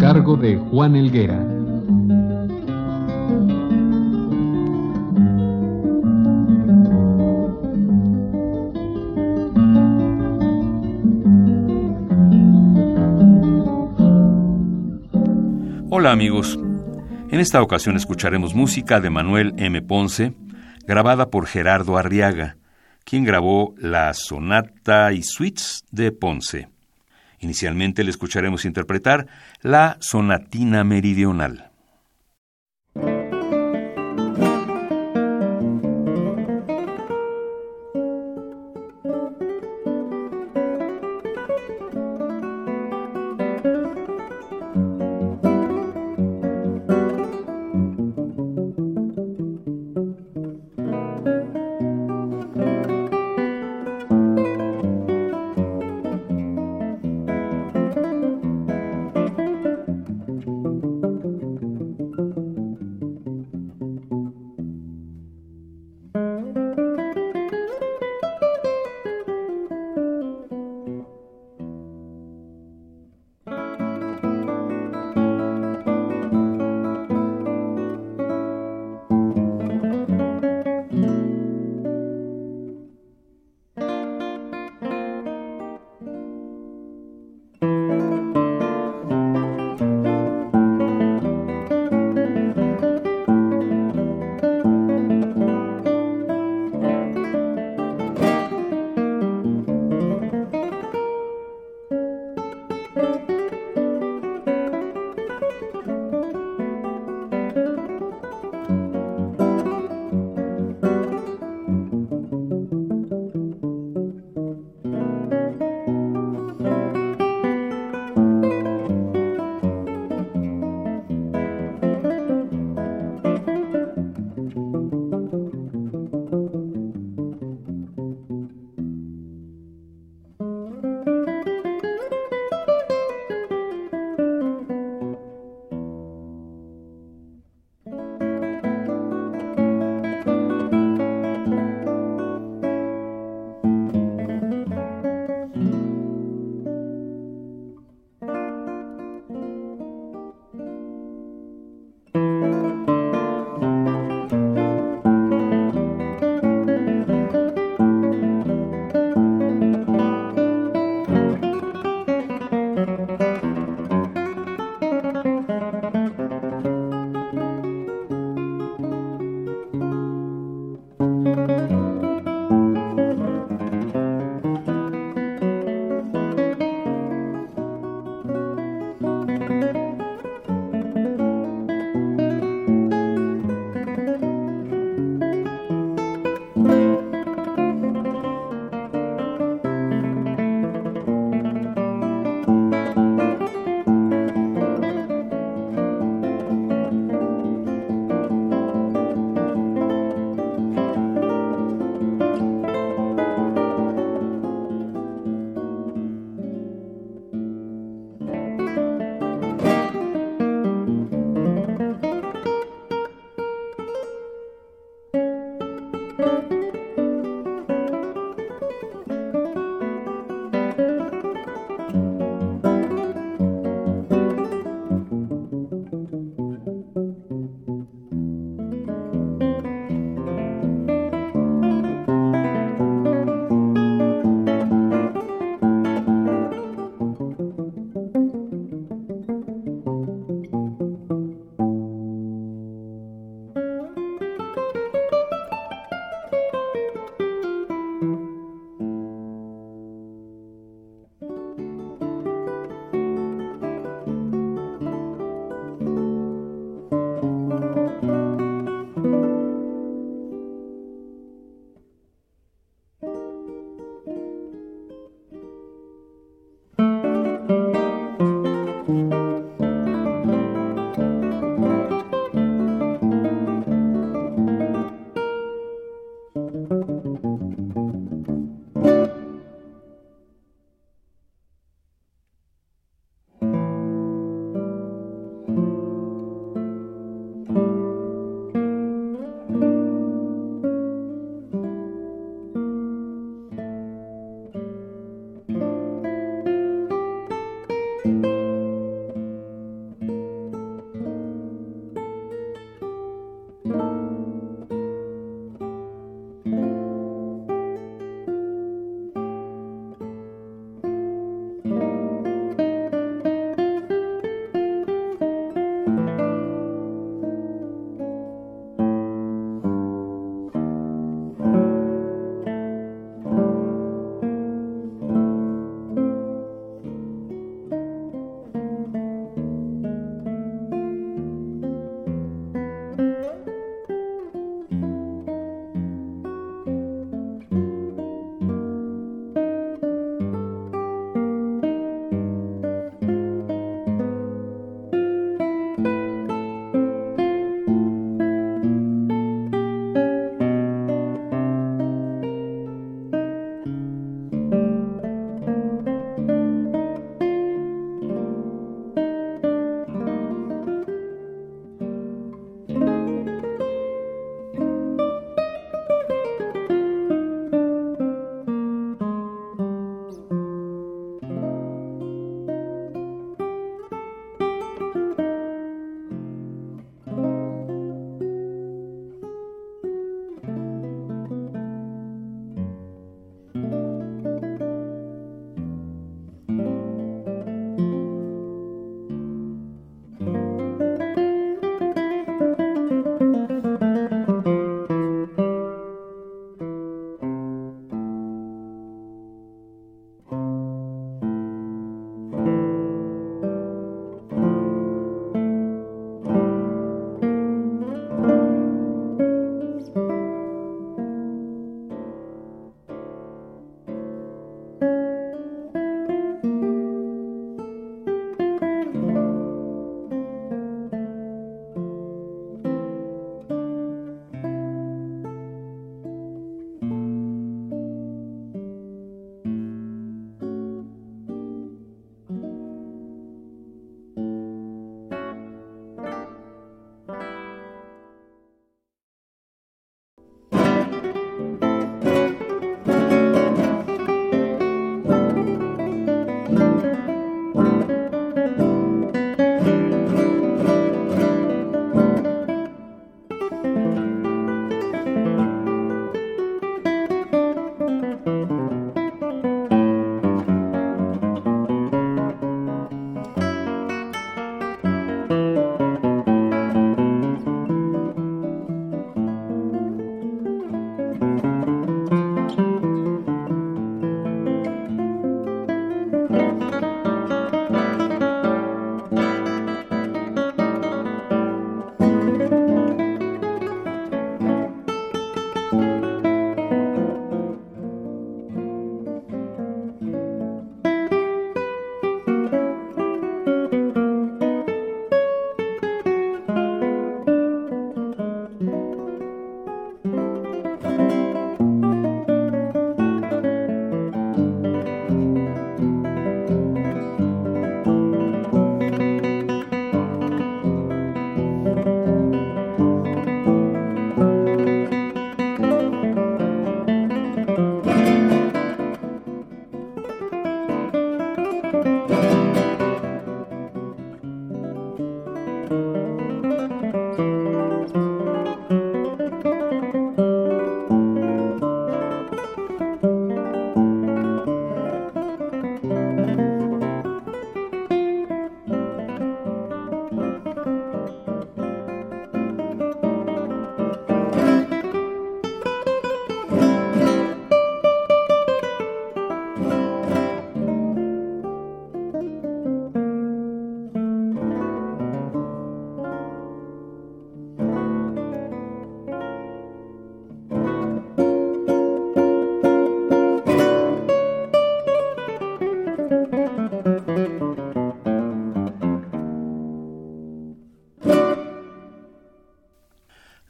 Cargo de Juan Elguera. Hola amigos, en esta ocasión escucharemos música de Manuel M. Ponce, grabada por Gerardo Arriaga, quien grabó la sonata y suites de Ponce. Inicialmente le escucharemos interpretar la sonatina meridional.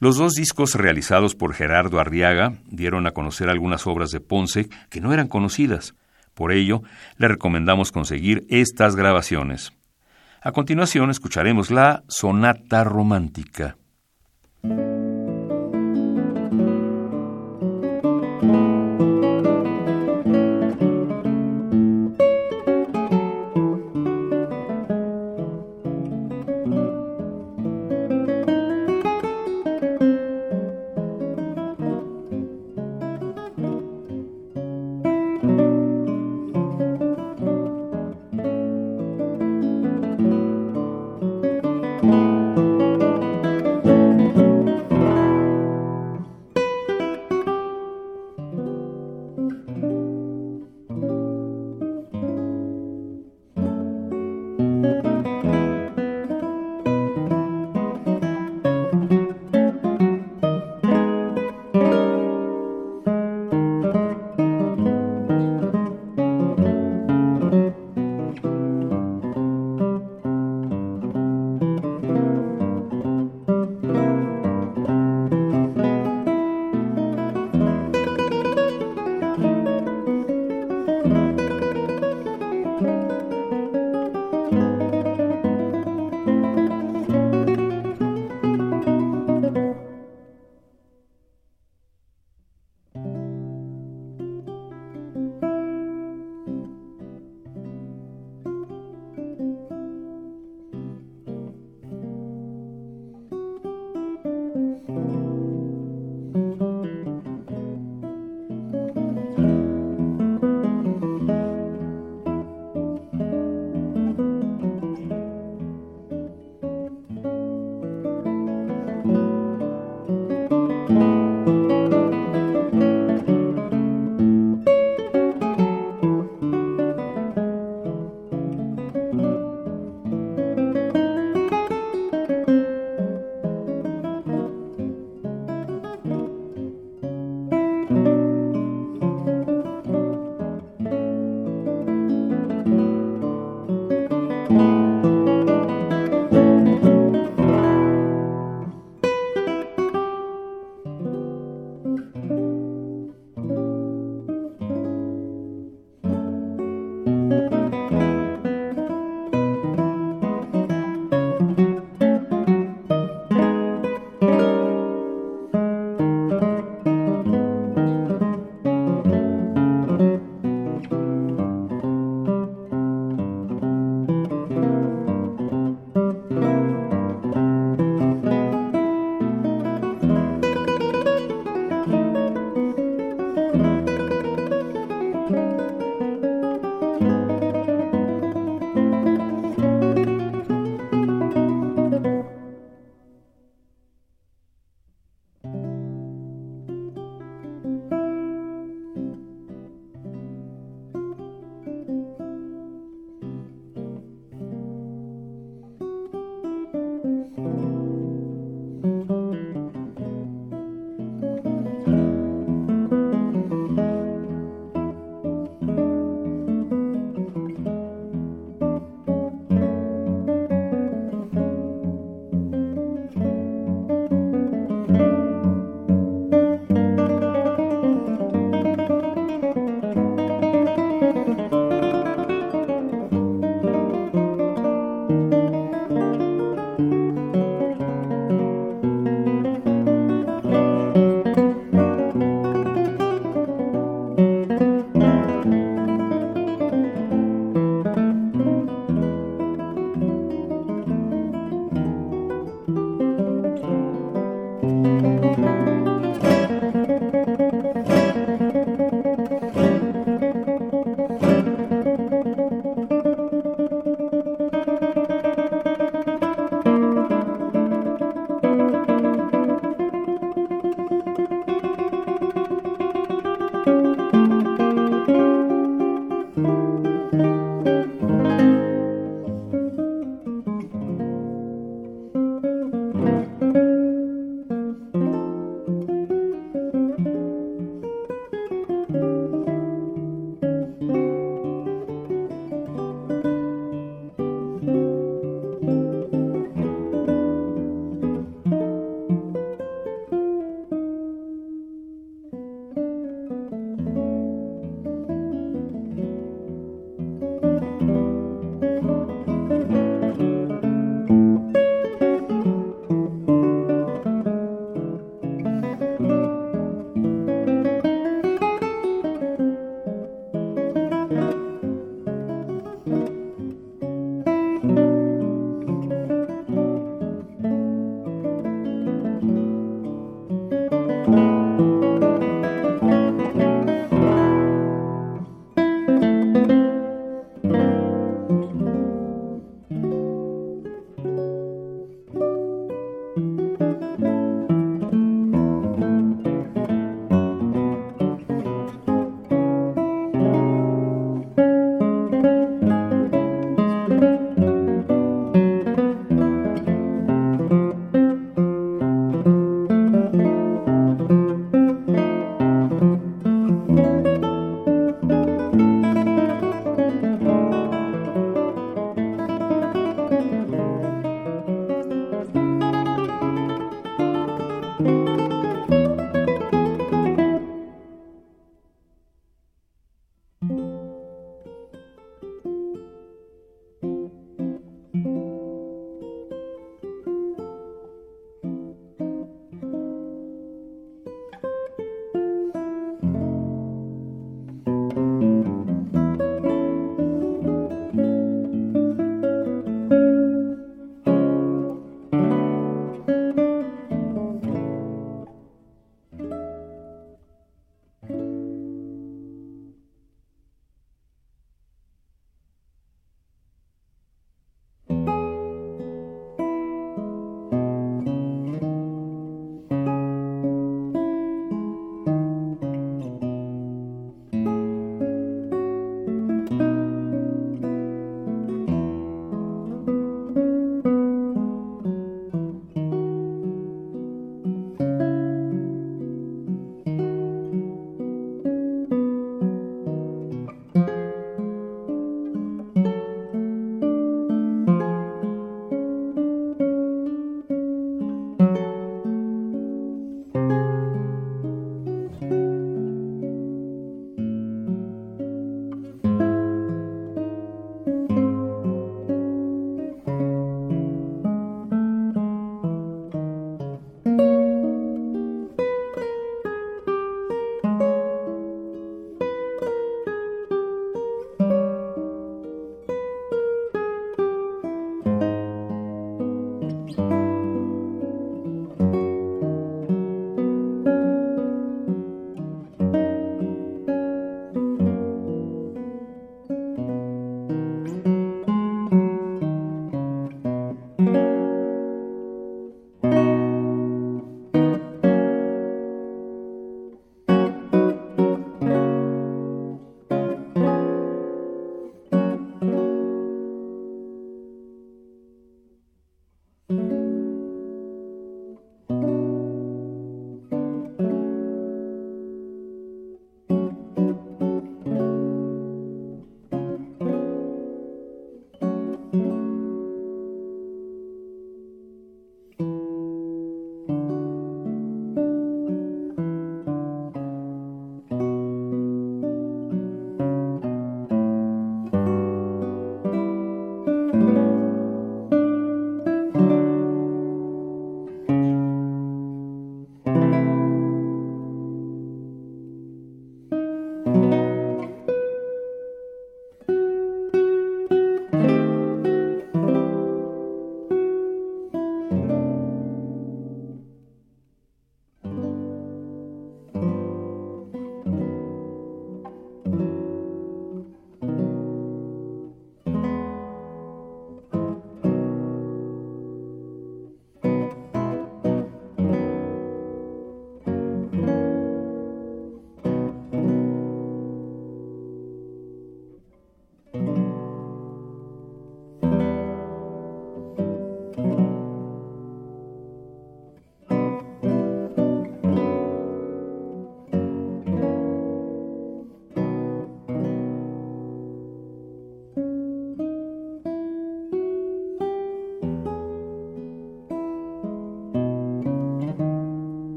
Los dos discos realizados por Gerardo Arriaga dieron a conocer algunas obras de Ponce que no eran conocidas. Por ello, le recomendamos conseguir estas grabaciones. A continuación escucharemos la Sonata Romántica.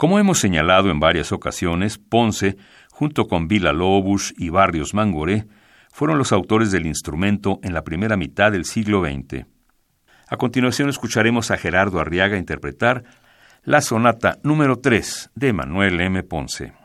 Como hemos señalado en varias ocasiones, Ponce, junto con Vila Lobos y Barrios Mangoré, fueron los autores del instrumento en la primera mitad del siglo XX. A continuación escucharemos a Gerardo Arriaga interpretar la sonata número 3 de Manuel M. Ponce.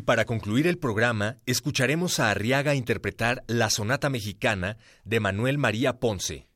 Y para concluir el programa, escucharemos a Arriaga interpretar la sonata mexicana de Manuel María Ponce.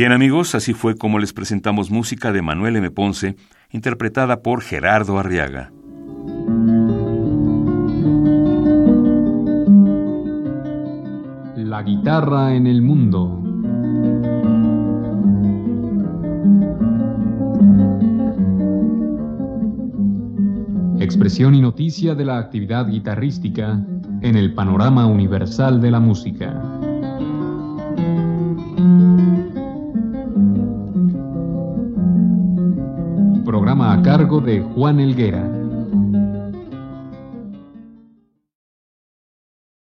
Bien amigos, así fue como les presentamos música de Manuel M. Ponce, interpretada por Gerardo Arriaga. La guitarra en el mundo. Expresión y noticia de la actividad guitarrística en el panorama universal de la música. Cargo de Juan Elguera.